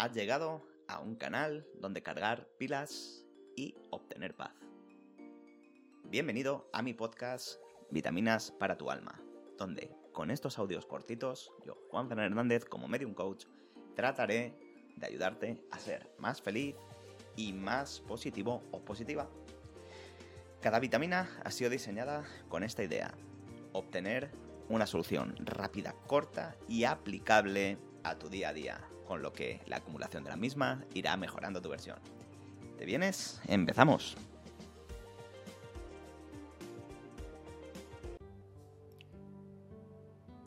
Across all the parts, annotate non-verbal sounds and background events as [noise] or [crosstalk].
Has llegado a un canal donde cargar pilas y obtener paz. Bienvenido a mi podcast Vitaminas para tu alma, donde con estos audios cortitos, yo, Juan Fernández Hernández, como Medium Coach, trataré de ayudarte a ser más feliz y más positivo o positiva. Cada vitamina ha sido diseñada con esta idea, obtener una solución rápida, corta y aplicable a tu día a día, con lo que la acumulación de la misma irá mejorando tu versión. ¿Te vienes? Empezamos.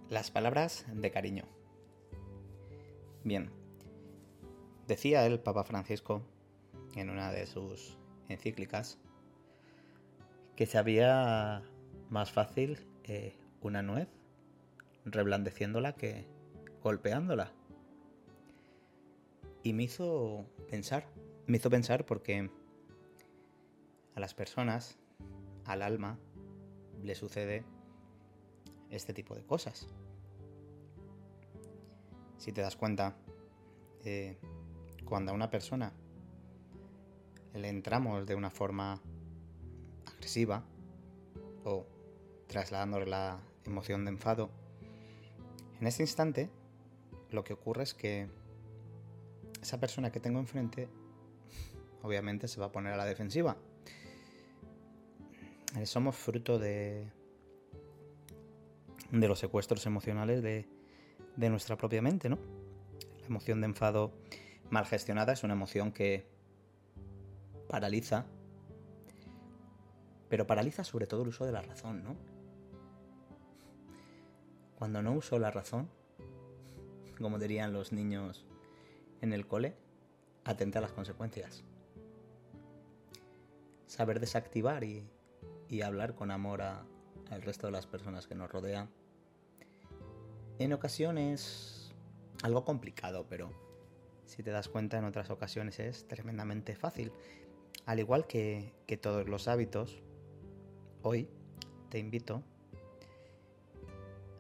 Las palabras de cariño. Bien, decía el Papa Francisco en una de sus encíclicas que sabía más fácil eh, una nuez reblandeciéndola que golpeándola. Y me hizo pensar, me hizo pensar porque a las personas, al alma, le sucede este tipo de cosas. Si te das cuenta, eh, cuando a una persona le entramos de una forma agresiva o trasladándole la emoción de enfado, en este instante lo que ocurre es que esa persona que tengo enfrente obviamente se va a poner a la defensiva. Somos fruto de, de los secuestros emocionales de, de nuestra propia mente, ¿no? La emoción de enfado mal gestionada es una emoción que paraliza, pero paraliza sobre todo el uso de la razón, ¿no? Cuando no uso la razón, como dirían los niños en el cole, atenta a las consecuencias. Saber desactivar y, hablar con amor a, al resto de las personas que nos rodean. En ocasiones algo complicado, pero si te das cuenta en otras ocasiones es tremendamente fácil. Al igual que, todos los hábitos, hoy te invito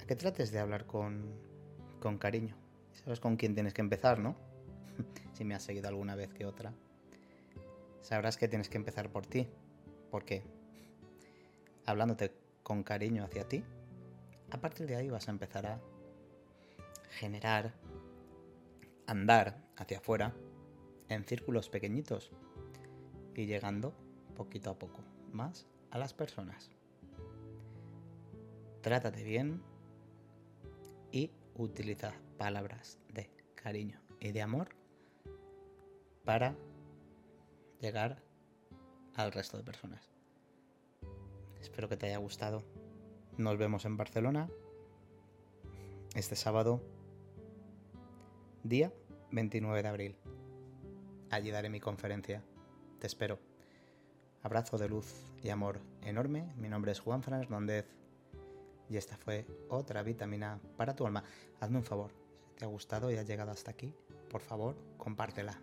a que trates de hablar con cariño. Sabes con quién tienes que empezar, ¿no? [laughs] si me has seguido alguna vez que otra. Sabrás que tienes que empezar por ti. ¿Por qué? Hablándote con cariño hacia ti, a partir de ahí vas a empezar a generar, andar hacia afuera en círculos pequeñitos y llegando poquito a poco más a las personas. Trátate bien, y utiliza palabras de cariño y de amor para llegar al resto de personas. Espero que te haya gustado. Nos vemos en Barcelona este sábado, día 29 de abril. Allí daré mi conferencia. Te espero. Abrazo de luz y amor enorme. Mi nombre es Juan Fernández y esta fue otra vitamina para tu alma. Hazme un favor, si te ha gustado y has llegado hasta aquí, por favor, compártela.